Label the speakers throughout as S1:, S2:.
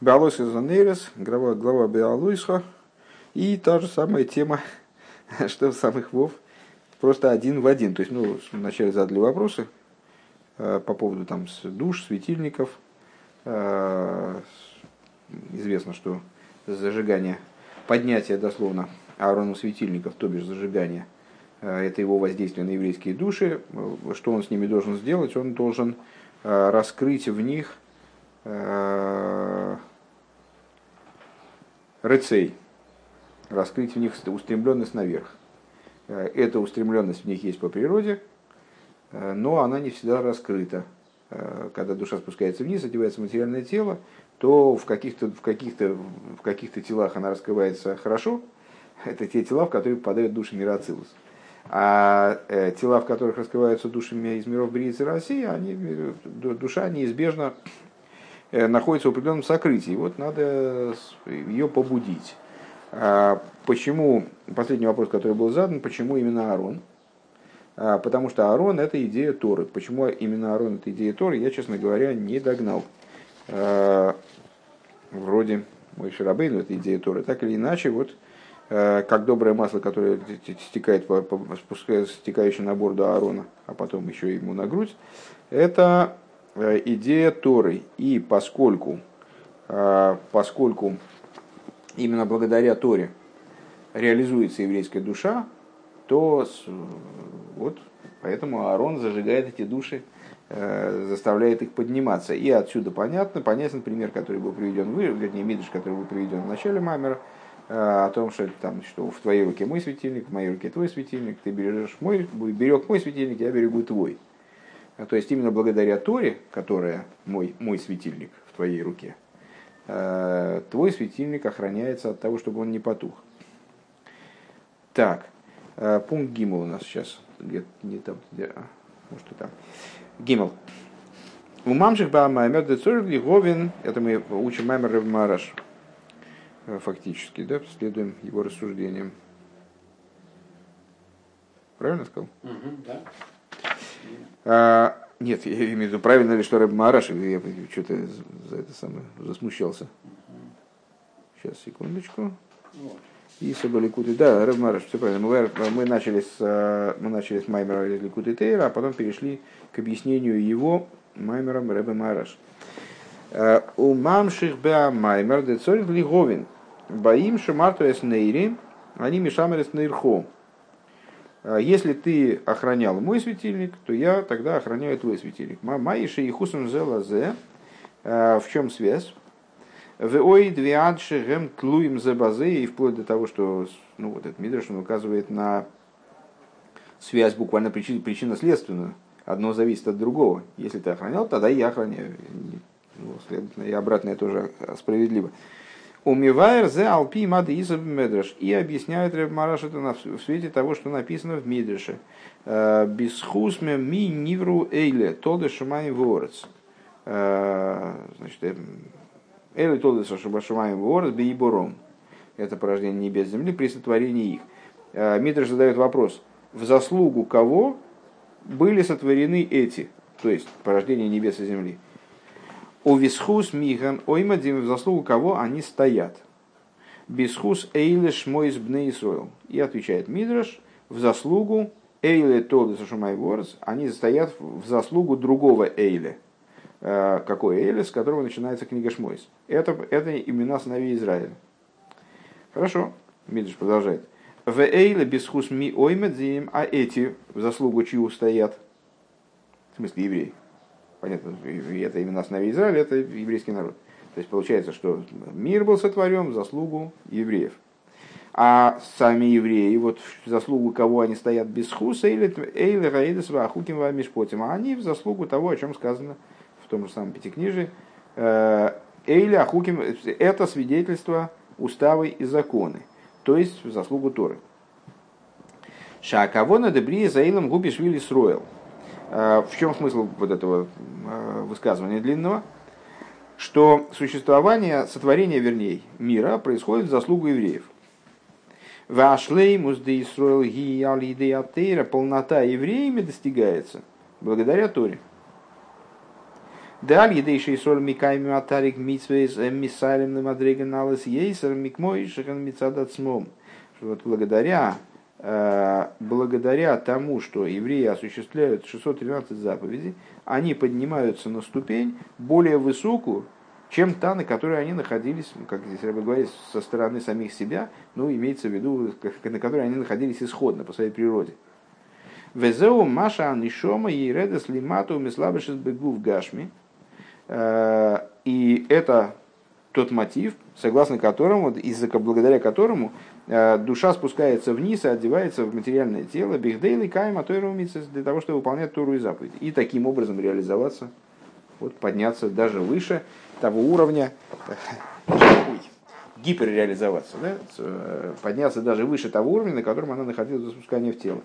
S1: Биолойска Занерес, глава, глава Биолойска. И та же самая тема, что в самых Вов, просто один в один. То есть, ну, вначале задали вопросы э, по поводу там душ, светильников. Э, известно, что зажигание, поднятие дословно Аароном светильников, то бишь зажигание, э, это его воздействие на еврейские души. Что он с ними должен сделать? Он должен раскрыть в них рыцей, раскрыть в них устремленность наверх. Э, эта устремленность в них есть по природе, э, но она не всегда раскрыта. Э, когда душа спускается вниз, одевается материальное тело, то в каких-то в каких-то в каких-то телах она раскрывается хорошо. Это те тела, в которые попадают души мира Ацилус. А тела, в которых раскрываются душами из миров Бриицы России, они, душа неизбежно находится в определенном сокрытии. Вот надо ее побудить. А почему, последний вопрос, который был задан, почему именно Аарон? А, потому что Аарон – это идея Торы. Почему именно Аарон – это идея Торы, я, честно говоря, не догнал. А, вроде мой Шарабейн – это идея Торы. Так или иначе, вот как доброе масло, которое стекает, по, по, спускается, стекающее на борду Аарона, а потом еще ему на грудь, это идея Торы. И поскольку, поскольку именно благодаря Торе реализуется еврейская душа, то вот поэтому Аарон зажигает эти души, э, заставляет их подниматься. И отсюда понятно, понятен пример, который был приведен, вы, вернее, Мидриш, который был приведен в начале Мамера, э, о том, что, там, что в твоей руке мой светильник, в моей руке твой светильник, ты берешь мой, берег мой светильник, я берегу твой. То есть именно благодаря Торе, которая мой, мой светильник в твоей руке, Э, твой светильник охраняется от того, чтобы он не потух. Так, э, пункт Гимл у нас сейчас. Где, не там, где, а, может и там. Гимл. У мамших ба маймер децорли говин, это мы учим маймер Мараш, э, фактически, да, следуем его рассуждениям. Правильно сказал?
S2: Угу, да.
S1: А, нет, я имею в виду, правильно ли, что Рэб Мараш, я что-то за это самое засмущался. Сейчас, секундочку. И Соболикуты, да, Рэб Мараш, все правильно. Мы, мы начали с, э, мы начали с Маймера Ликуты Тейра, а потом перешли к объяснению его Маймером Рэбе Мараш. Э, у мамших беа Маймер децорит лиговин. Боим шамарту эс нейри, они мешамерес нейрхо. А если ты охранял мой светильник, то я тогда охраняю твой светильник. Маиши и хусум зелазе. А, в чем связь? В ой двиадши гем тлуим базе и вплоть до того, что ну, вот этот Мидраш он указывает на связь буквально причина, причинно-следственную. Одно зависит от другого. Если ты охранял, тогда я охраняю. Ну, следовательно, и обратное тоже справедливо. Умивайр зе алпи мады изаб медреш. И объясняет Реб Мараш это в свете того, что написано в Мидреше. «Э, Бисхусме ми нивру эйле, толды шумай ворец. Э, значит, э, эйле толды шумай ворец бейбором. Это порождение небес земли при сотворении их. Мидреш задает вопрос, в заслугу кого были сотворены эти, то есть порождение небес и земли. У висхус миган оймадим, в заслугу кого они стоят. Бисхус эйлеш мой бней Исроил. И отвечает Мидраш, в заслугу эйле толы сашумай ворс, они стоят в заслугу другого эйле. Э, какой эйле, с которого начинается книга Шмойс. Это, это имена сыновей Израиля. Хорошо, Мидраш продолжает. В эйле бисхус ми оймадим, а эти в заслугу чью стоят? В смысле евреи. Понятно, это именно основе Израиля, это еврейский народ. То есть получается, что мир был сотворен в заслугу евреев. А сами евреи, вот в заслугу кого они стоят без хуса, или эйли раидес вахуким вамишпотим, а они в заслугу того, о чем сказано в том же самом Пятикнижии, э, эйли ахуким, это свидетельство уставы и законы, то есть в заслугу Торы. Шакавона дебри заилом строил. Э, в чем смысл вот этого э, высказывания длинного? Что существование, сотворение, вернее, мира происходит в заслугу евреев. Вашлеймус де Исруэл ги полнота евреями достигается благодаря Торе. Даль едейший соль микайми атарик митсвейс мисалем на мадреганалес ейсер микмой шахан мицадацмом. Вот благодаря, благодаря тому, что евреи осуществляют 613 заповедей, они поднимаются на ступень более высокую, чем та, на которой они находились, как здесь я говорить, со стороны самих себя, ну, имеется в виду, на которой они находились исходно по своей природе. Везеу Маша Анишома и Редес Лимату Мислабышес Бегу в Гашми. Э, и это тот мотив, согласно которому, из-за благодаря которому э, душа спускается вниз и одевается в материальное тело, бихдейли кайма для того, чтобы выполнять Туру и заповедь. И таким образом реализоваться, вот, подняться даже выше того уровня, ой, гиперреализоваться, да? Э, подняться даже выше того уровня, на котором она находилась до спускания в тело.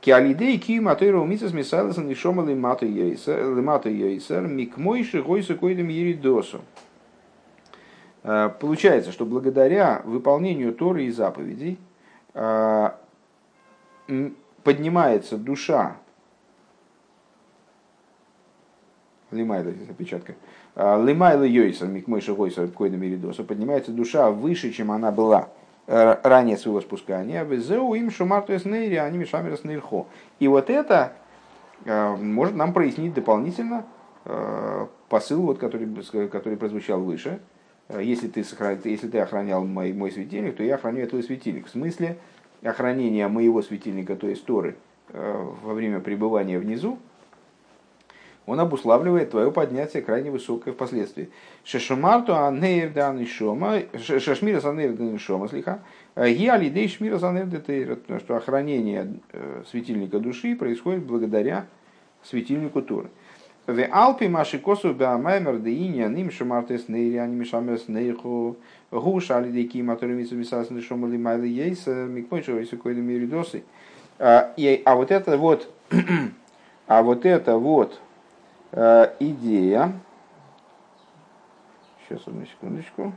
S1: Киалидей ки матойра умитсас мисаласан и шома лимату йойсер микмойши гойсу койдем еридосу. Э, получается, что благодаря выполнению Торы и заповедей э, поднимается душа Лимайла, здесь опечатка. «Э, Лимайла Йойса, Микмойша Гойса, Койда Меридоса, поднимается душа выше, чем она была ранее своего спускания. Везеу им шумарту эснейри, они мешамер эснейрхо. И вот это может нам прояснить дополнительно посыл, вот, который, который прозвучал выше. Если ты, если ты охранял мой, мой светильник, то я охраняю твой светильник. В смысле охранения моего светильника, то есть Торы, во время пребывания внизу, он обуславливает твое поднятие крайне высокое впоследствии. Шешумарту дан шома, шешмира дан шома, слиха, гиалидей шмира санейр что охранение э, светильника души происходит благодаря светильнику Торы. В Алпи маши косу беамаймер де иня ним шумартес нейри аними шамес нейху. Гуш алидей кима торемису висасны шомали майли ейс микмойшо если койда миридосы. А, а вот это вот, а вот это вот Э, идея, сейчас одну секундочку,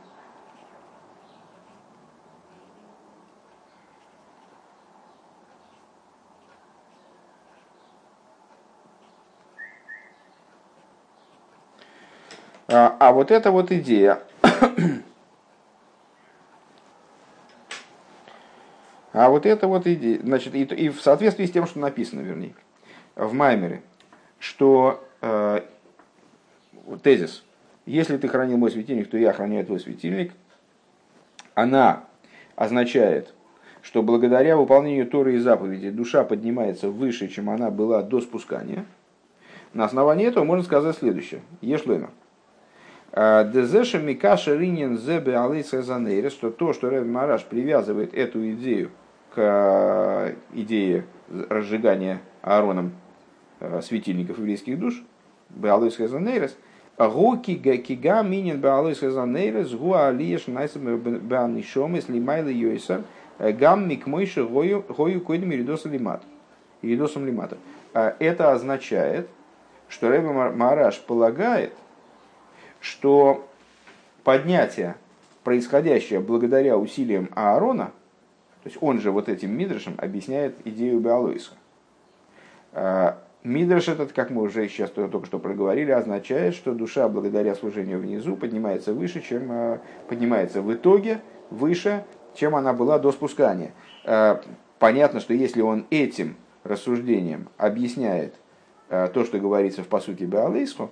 S1: А, а вот эта вот идея, а вот эта вот идея, значит, и, и в соответствии с тем, что написано, вернее, в Маймере, что Э, тезис. Если ты хранил мой светильник, то я охраняю твой светильник. Она означает, что благодаря выполнению Торы и заповедей душа поднимается выше, чем она была до спускания. На основании этого можно сказать следующее. Ешлоймер. «Э, Дезеша Микаша Ринин Зебе Алейса Занейрес, что то, что Рэб Мараш привязывает эту идею к э, идее разжигания Аароном светильников еврейских душ, Беалойс Хазанейрес, Гуки Кига Минин Беалойс Хазанейрес, Гуа Алиеш Найсам Беанишом, если Майла Йойсер, Гам Микмойши Гою Койдем Иридоса Лимат. Иридосом Лимата. Это означает, что Рэбе Мараш полагает, что поднятие, происходящее благодаря усилиям Аарона, то есть он же вот этим мидрашем объясняет идею Беалойса. Мидраш этот, как мы уже сейчас только что проговорили, означает, что душа благодаря служению внизу поднимается выше, чем э, поднимается в итоге выше, чем она была до спускания. Э, понятно, что если он этим рассуждением объясняет э, то, что говорится в посуке Беалейсху,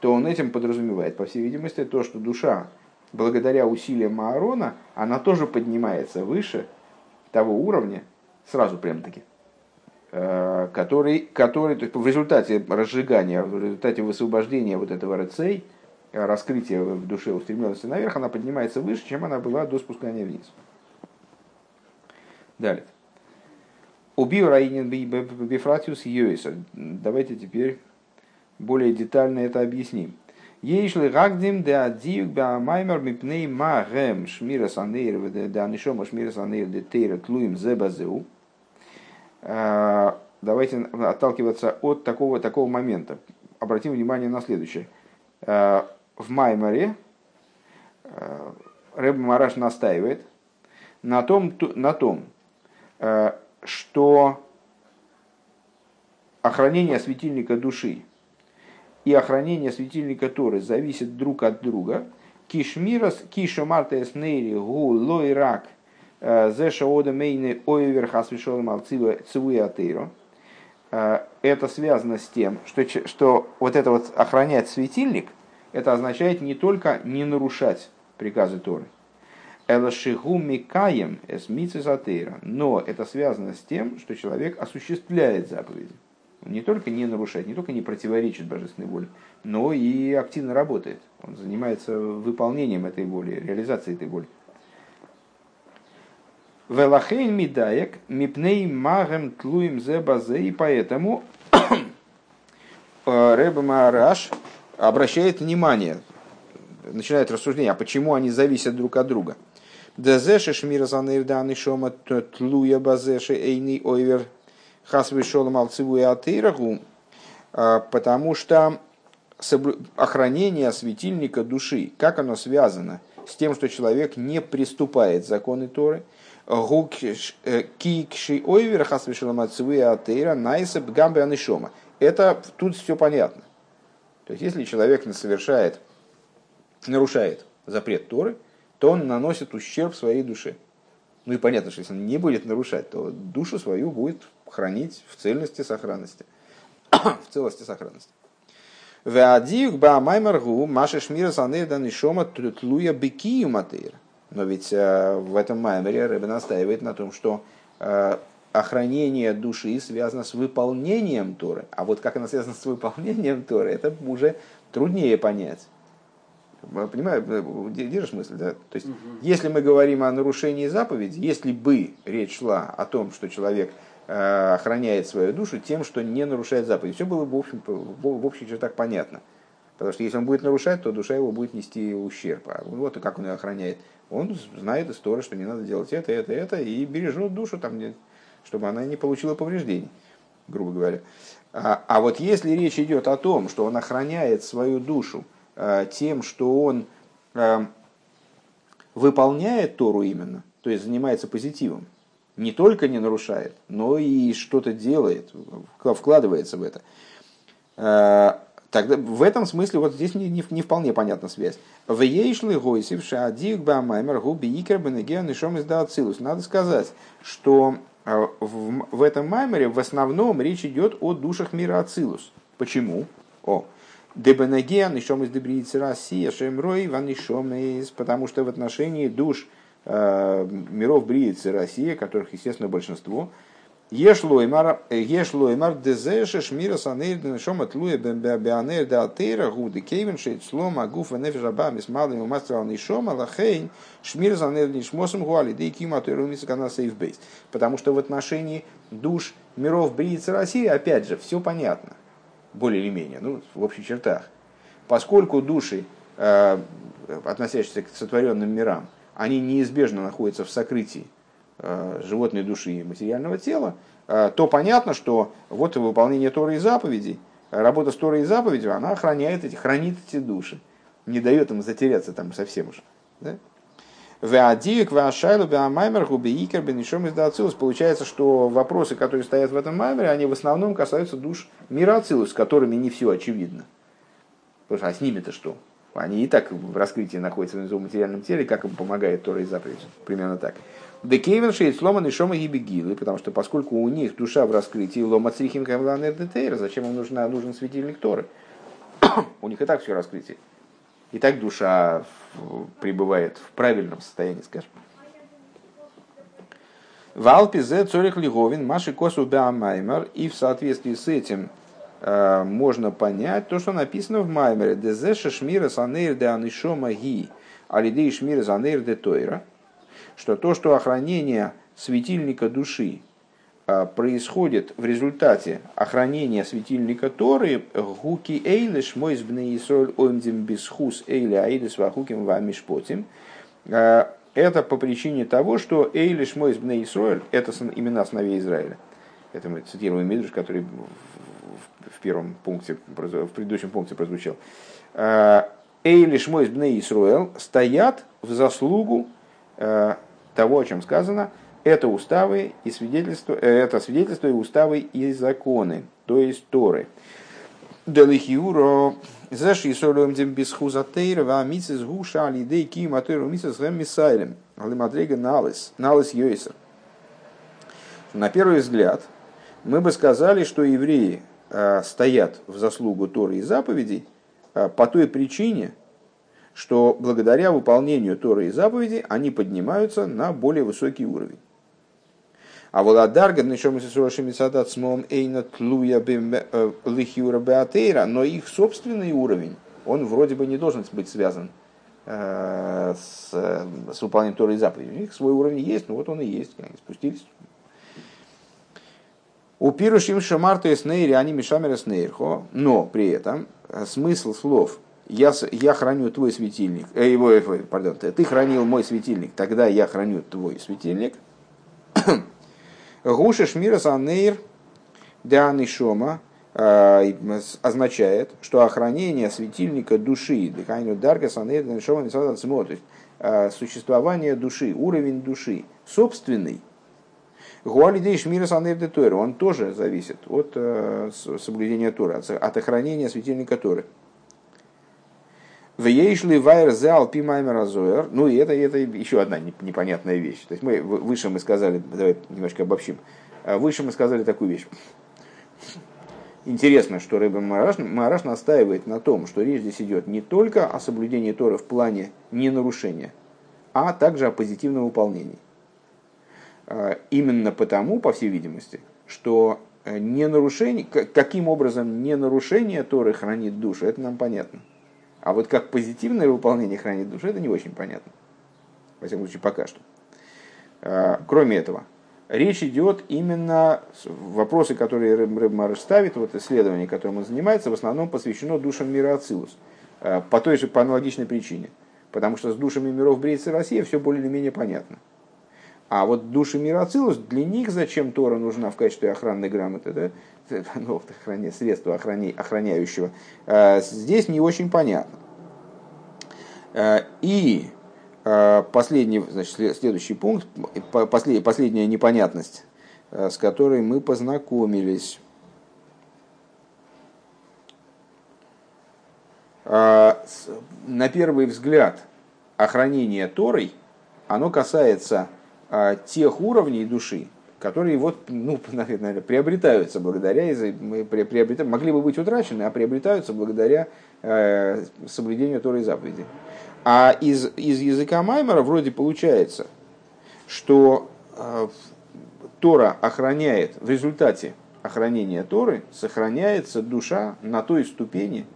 S1: то он этим подразумевает, по всей видимости, то, что душа, благодаря усилиям Маарона, она тоже поднимается выше того уровня, сразу прям-таки, Э, который, который то есть в результате разжигания, в результате высвобождения вот этого рецей, э, раскрытия в душе устремленности наверх, она поднимается выше, чем она была до спускания вниз. Далее. Убил Раинин Бифратиус Йойса. Давайте теперь более детально это объясним. Ейшли гагдим де адиюк беамаймер мипней магем шмира санейр де анишома шмира санейр де тейра тлуим зебазеу. Э, давайте отталкиваться от такого, такого момента. Обратим внимание на следующее. Э, в Маймаре э, Рэб Мараш настаивает на том, на том, что охранение светильника души и охранение светильника Торы зависят друг от друга. Кишмирас, киша мартес нейри гу лойрак зеша ода мейны ойвер хасвишол малцива цивуя Это связано с тем, что, что вот это вот охранять светильник, это означает не только не нарушать приказы Торы. Элашигу микаем эсмицезатейра. Но это связано с тем, что человек осуществляет заповеди. Не только не нарушает, не только не противоречит божественной воле, но и активно работает. Он занимается выполнением этой воли, реализацией этой воли. Велахейн мидаек мипней магем тлуем зе базе, и поэтому Рэба Маараш обращает внимание, начинает рассуждение, а почему они зависят друг от друга. Дезеше шмира занырданы шома тлуя базеше эйни ойвер хасвы шолом алциву и потому что охранение светильника души, как оно связано с тем, что человек не приступает законы Торы, кикши ойвер хасвы шолом алциву и атеира найсеп гамбе. Это тут все понятно. То есть, если человек совершает, нарушает запрет Торы, то он наносит ущерб своей душе. Ну и понятно, что если он не будет нарушать, то душу свою будет хранить в цельности сохранности. в целости сохранности. Веадиюк ба маймаргу маши шмира санейда нишома тлуя бекию матейр. Но ведь э, в этом маймере Рэбе настаивает на том, что э, охранение души связано с выполнением Торы. А вот как оно связано с выполнением Торы, это уже труднее понять. Понимаю, э, держишь мысль, да? То есть, угу. если мы говорим о нарушении заповеди, если бы речь шла о том, что человек охраняет свою душу тем, что не нарушает заповедь, все было бы в, общем, в общих чертах понятно. Потому что если он будет нарушать, то душа его будет нести ущерб. А вот и как он ее охраняет. Он знает историю, что не надо делать это, это, это, и бережет душу, там, чтобы она не получила повреждений, грубо говоря. А, а вот если речь идет о том, что он охраняет свою душу, Э, тем, что он э, выполняет Тору именно, то есть занимается позитивом, не только не нарушает, но и что-то делает, вкладывается в это. Э, тогда в этом смысле вот здесь не, не, не вполне понятна связь. В ейшли гойсив шаадик бамаймер губи икер бенегеан шом из Надо сказать, что в, в этом маймере в основном речь идет о душах мира Ацилус. Почему? О, Дебенагиан, еще из Дебриицы Россия, Шемрой, из, потому что в отношении душ э, миров Бриицы Россия, которых, естественно, большинство, Ешлоймар, Ешлоймар, Дезеша, Шмира, Санейр, Денешом, Атлуя, Беанер, Деатейра, Гуды, Кейвен, Шейт, Слома, Гуфа, Нефежаба, Мисмалым, Мастрал, Нишома, Лахейн, Шмир, Занер, Нишмосом, Гуали, Дей, Кима, Тойрумиса, Кана, Сейфбейс. Потому что в отношении душ миров Бриицы России, опять же, все понятно более или менее, ну, в общих чертах. Поскольку души, э, относящиеся к сотворенным мирам, они неизбежно находятся в сокрытии э, животной души и материального тела, э, то понятно, что вот выполнение Торы и заповедей, работа с Торой и заповедью, она охраняет эти, хранит эти души, не дает им затеряться там совсем уже. Да? Получается, что вопросы, которые стоят в этом маймере, они в основном касаются душ мира Ацилус, с которыми не все очевидно. Потому что а с ними-то что? Они и так в раскрытии находятся в материальном теле, как им помогает Тора и заповедь. Примерно так. Декейвен шейт сломан и шома гибегилы, потому что поскольку у них душа в раскрытии лома црихим камланер зачем им нужна, нужен светильник Торы? у них и так все раскрытие. И так душа пребывает в правильном состоянии, скажем. В Алпизе Цорих Лиговин, Маши Косу Маймер, и в соответствии с этим можно понять то, что написано в Маймере. Дезе Шмира Санейр де Анишома Ги, Алидей Шмира Санейр де Тойра, что то, что охранение светильника души а, происходит в результате охранения светильника Торы гуки эйлиш мой сбны Исроль оймдим бисхус эйли аидис вахуким вамишпотим. А, это по причине того, что эйлиш мой сбны Исроль это имена сыновей Израиля. Это мы цитируем Мидриш, который в первом пункте, в предыдущем пункте прозвучал. А, эйлиш мой сбны Исруэл стоят в заслугу того, о чем сказано – это уставы и свидетельства, э, это свидетельства и уставы и законы, то есть Торы. Делихиуро Зеш и солюем дем без хузатейра, ва мицис гуша алидей ки матейру мицис гэм мисайлем. Алимадрега налис, налис йойсер. На первый взгляд, мы бы сказали, что евреи э, стоят в заслугу Торы и заповедей э, по той причине, что благодаря выполнению Торы и заповедей они поднимаются на более высокий уровень. А вот Адарга, еще мы с смом эйна тлуя э, лихиура беатейра, но их собственный уровень, он вроде бы не должен быть связан э, с, с выполнением Торы и заповедей. У них свой уровень есть, но вот он и есть, они спустились. У пирушим шамарта снейри, они мишамера снейрхо, но при этом э, смысл слов я, я храню твой светильник, э, его, пардон, ты хранил мой светильник, тогда я храню твой светильник – Гуша Шмира Санейр Дианы Шома э, означает, что охранение светильника души, дыханию Дарга Санейр Дианы Шома э, существование души, уровень души, собственный, Гуалидей Шмира Санейр Де он тоже зависит от э, соблюдения Торы, от охранения светильника Торы. В Ейшли Вайер Азоер. Ну и это, это еще одна непонятная вещь. То есть мы выше мы сказали, давай немножко обобщим. А выше мы сказали такую вещь. Интересно, что Рэбе Мараш, Мараш настаивает на том, что речь здесь идет не только о соблюдении Торы в плане ненарушения, а также о позитивном выполнении. А, именно потому, по всей видимости, что э, не нарушение, каким образом не нарушение Торы хранит душу, это нам понятно. А вот как позитивное выполнение хранит душу, это не очень понятно. Во всяком случае, пока что. А, кроме этого, речь идет именно, вопросы, которые Рэб Марыш ставит, вот исследование, которым он занимается, в основном посвящено душам мира Ацилус. По той же, по аналогичной причине. Потому что с душами миров Брейца Россия все более или менее понятно. А вот души мира Ацилус, для них зачем Тора нужна в качестве охранной грамоты, да? ну, охране, средства охране, охраняющего, э, здесь не очень понятно. Э, и э, последний, значит, следующий пункт, последняя, последняя непонятность, с которой мы познакомились. На первый взгляд, охранение Торой, оно касается тех уровней души, которые вот, ну, наверное, приобретаются благодаря, приобретают, могли бы быть утрачены, а приобретаются благодаря э, соблюдению Торы и заповеди. А из, из языка Маймера вроде получается, что э, Тора охраняет, в результате охранения Торы сохраняется душа на той ступени,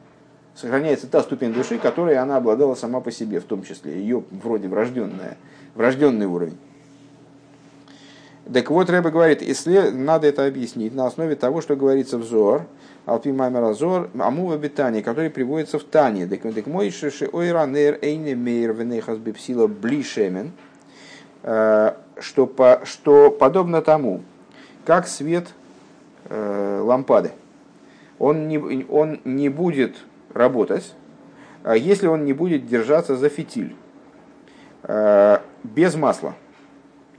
S1: сохраняется та ступень души, которой она обладала сама по себе, в том числе ее вроде врожденная, врожденный уровень. Так вот, Рэбе говорит, если надо это объяснить на основе того, что говорится в Зор, Алпи Маймер Зор, Амува Бетани, который приводится в Тане. Так мой шиши ойранер эйне мейр венехас бипсила блишемен, э, что, по, что подобно тому, как свет э, лампады, он не, он не будет работать, а если он не будет держаться за фитиль э, без масла.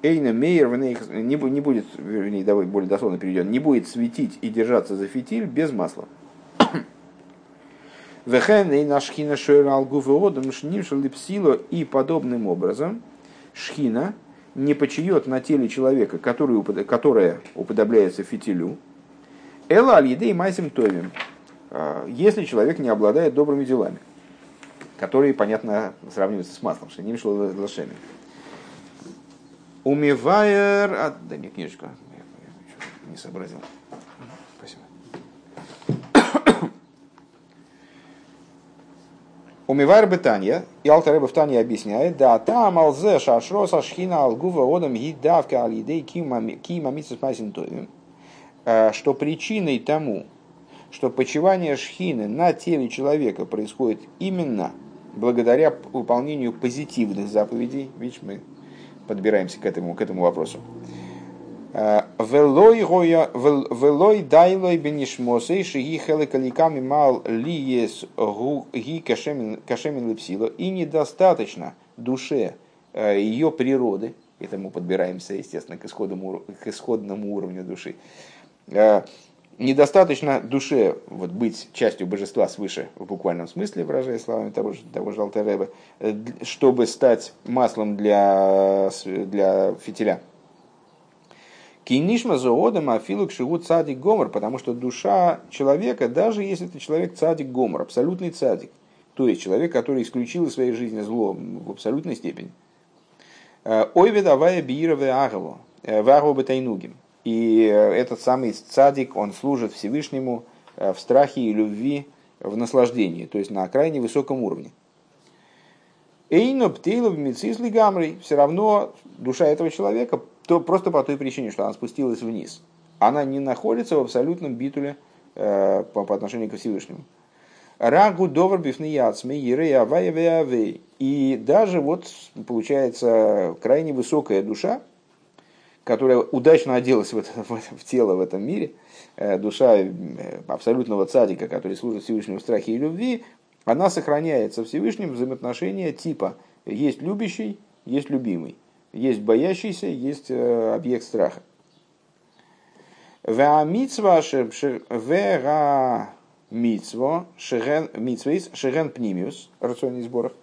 S1: Эйна Мейер не будет, вернее, давай более дословно перейдем, не будет светить и держаться за фитиль без масла. Вехен и на шхина шойралгуфеодом шнимшал липсило и подобным образом шхина не почиет на теле человека, который, которое уподобляется фитилю, эла аль и майсим товим, а, если человек не обладает добрыми делами, которые, понятно, сравниваются с маслом, что не шло лошами. Умивайер... А, дай мне книжечку. Я не сообразил. Спасибо. Умивайер Бетанья, и Алтареба в Тане объясняет, да, там алзе шашро сашхина алгува одам гидавка алидей кима митсус майсин э, что причиной тому, что почивание шхины на теле человека происходит именно благодаря выполнению позитивных заповедей, видишь, мы подбираемся к этому, к этому вопросу. Э, велой дайлой бенишмосей шиги хеликаликами мал лиес ги кашемин лепсило. И недостаточно душе э, ее природы, к этому подбираемся, естественно, к исходному, к исходному уровню души, э, недостаточно душе вот, быть частью божества свыше, в буквальном смысле, выражая словами того же, того же Алтареба, э, чтобы стать маслом для, для фитиля. Кинишма зоодам афилук шигу цадик гомор, потому что душа человека, даже если это человек цадик гомор, абсолютный цадик, то есть человек, который исключил из своей жизни зло в абсолютной степени. Э, Ой ведавая биира веагово, веагово бетайнугим. И этот самый цадик, он служит Всевышнему э, в страхе и любви, в наслаждении, то есть на крайне высоком уровне. Эйно птейлов мицислы гамрей, все равно душа этого человека, то просто по той причине, что она спустилась вниз, она не находится в абсолютном битуле э, по, по отношению к Всевышнему. Рагу довар бифнияцми И даже вот получается крайне высокая душа, которая удачно оделась в, это, в тело в этом мире, э, душа э, абсолютного цадика, который служит Всевышнему в страхе и любви, она сохраняется Всевышним взаимоотношения типа есть любящий, есть любимый, есть боящийся, есть э, объект страха. Вера митсво шерен пнимиус, рационный сборах,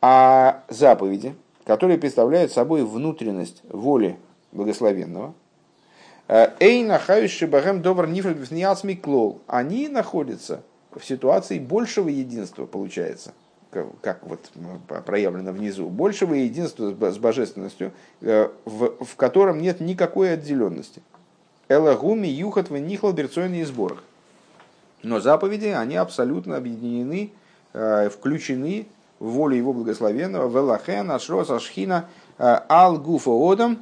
S1: а заповеди, которые представляют собой внутренность воли благословенного. Э, Эйна хаюши багем добр нифрат клол. Они находятся в ситуации большего единства, получается, как вот проявлено внизу, большего единства с божественностью, э, в, в котором нет никакой отделенности. Элагуми юхат в нихлал берцойные сборах. Но заповеди, они абсолютно объединены, э, включены в волю его благословенного, велахен, ашрос, ашхина, ал гуфа одам,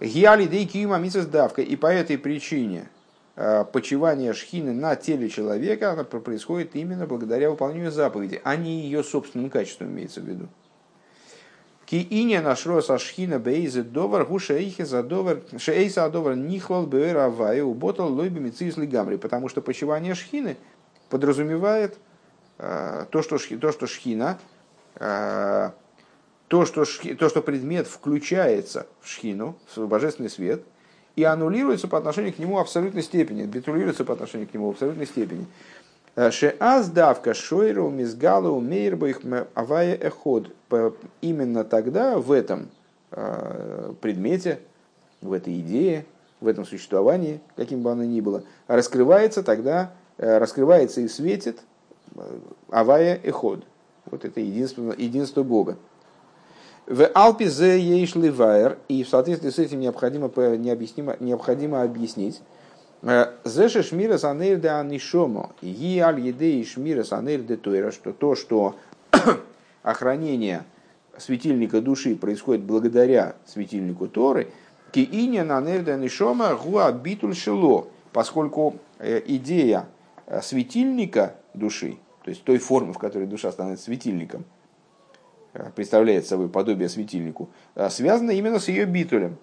S1: Гиали дейкиюма давка. И по этой причине э, почивание шхины на теле человека оно происходит именно благодаря выполнению заповеди, а не ее собственным качеством имеется в виду. Кииня нашро со шхина бейзе довар гушейхи за довар шейса адовар нихлал бээр авай уботал лойби мицис гамри, потому что почивание шхины подразумевает э, то, что, то, что шхина э, то, что, то, что предмет включается в шхину, в божественный свет, и аннулируется по отношению к нему в абсолютной степени, битулируется по отношению к нему в абсолютной степени. Э, Шеаз давка шойру мизгалу мейрбайх авая эход. Именно тогда в этом э, предмете, в этой идее, в этом существовании, каким бы оно ни было, раскрывается тогда, э, раскрывается и светит авая эход. Вот это единство, единство Бога. В Алпе зе ейш ливайер, и в соответствии с этим необходимо, необъяснимо, необходимо объяснить, э, Зеше шмира санейр де анишомо, и аль едей шмира санейр де тойра, что то, что охранение светильника души происходит благодаря светильнику Торы, ки иня на нейр анишома гуа битуль шило, поскольку э, идея э, светильника души, то есть той формы, в которой душа становится светильником – представляет собой подобие светильнику, э, связано именно с ее битулем.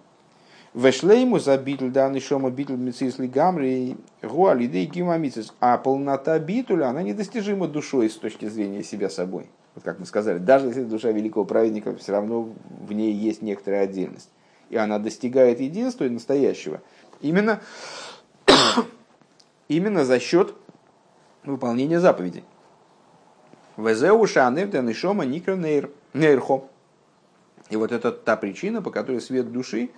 S1: Вешлейму за битуль данный шома битуль мецислы гамри гуалидей гимамицис. А полнота битуля, она недостижима душой с точки зрения себя собой. Вот как мы сказали, даже если душа великого праведника, все равно в ней есть некоторая отдельность. И она достигает единства и настоящего. Именно, именно за счет выполнения заповедей. Везеу шанер денешома никронейр. Нейрхо. И вот это та причина, по которой свет души,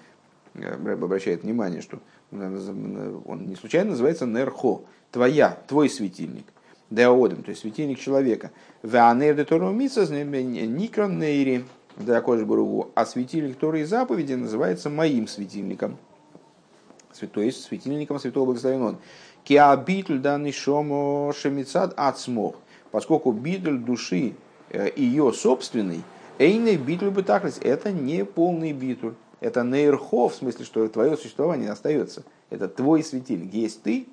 S1: э, Рэб обращает внимание, что он не случайно называется Нерхо, твоя, твой светильник. Деодем, то есть светильник человека. Веанер де Никрон Нейри, а светильник Торы и заповеди называется моим светильником. То есть светильником Святого Благословен он. Киабитль данный шомо. Поскольку битль души Э, ее собственный, эйный битуль бытаклис, это не полный битуль. Это нейрхо, в смысле, что твое существование остается. Это твой светильник. Есть ты,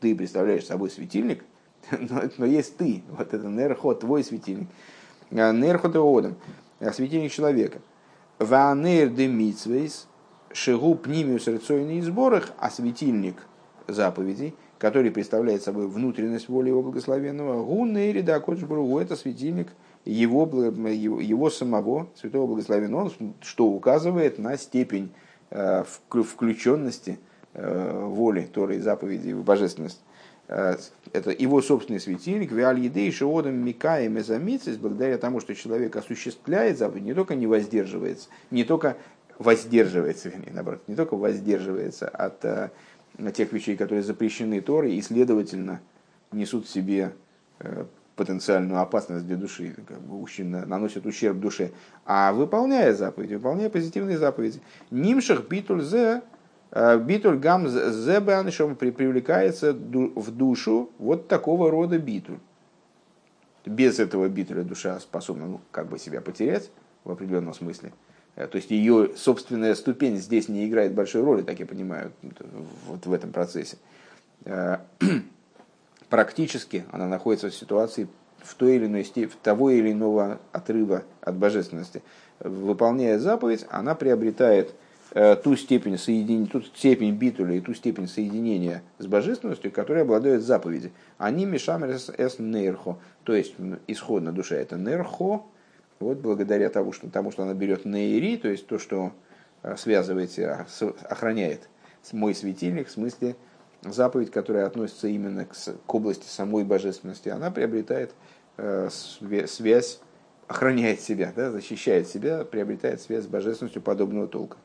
S1: ты представляешь собой светильник, но, но есть ты. Вот это нейрхо, твой светильник. Э, нейрхо теодом, э, светильник человека. Ванейр де митсвейс, шигу пнимиус рецойный сборах, а светильник заповедей – который представляет собой внутренность воли его благословенного, гуннейри да Кодшбургу, это светильник его, его, его самого, святого благословенного, что указывает на степень э, включенности воли, Торы и заповеди, в божественность, это его собственный светильник, виаль еды и шиодом микаем и благодаря тому, что человек осуществляет заповедь, не только не воздерживается, не только воздерживается, вернее, наоборот, не только воздерживается от тех вещей, которые запрещены Торой, и, следовательно, несут в себе потенциальную опасность для души, как бы наносят ущерб душе, а выполняя заповеди, выполняя позитивные заповеди. Нимшах битуль зе, э, битуль гам зе баншом привлекается в душу вот такого рода битуль. Без этого битуля душа способна ну, как бы себя потерять в определенном смысле. Э, то есть ее собственная ступень здесь не играет большой роли, так я понимаю, вот в этом процессе. Э, практически она находится в ситуации в той или иной степени, того или иного отрыва от божественности. Выполняя заповедь, она приобретает э, ту степень соединения, ту степень битуля и ту степень соединения с божественностью, которая обладает заповеди. Они мешамерс эс нерхо, то есть исходно душа это нерхо, вот благодаря тому, что, тому, что она берет нейри, то есть то, что э, связывает себя, охраняет мой светильник, в смысле заповедь, которая относится именно к, к области самой божественности, она приобретает э, связь, охраняет себя, да, защищает себя, приобретает связь с божественностью подобного толка.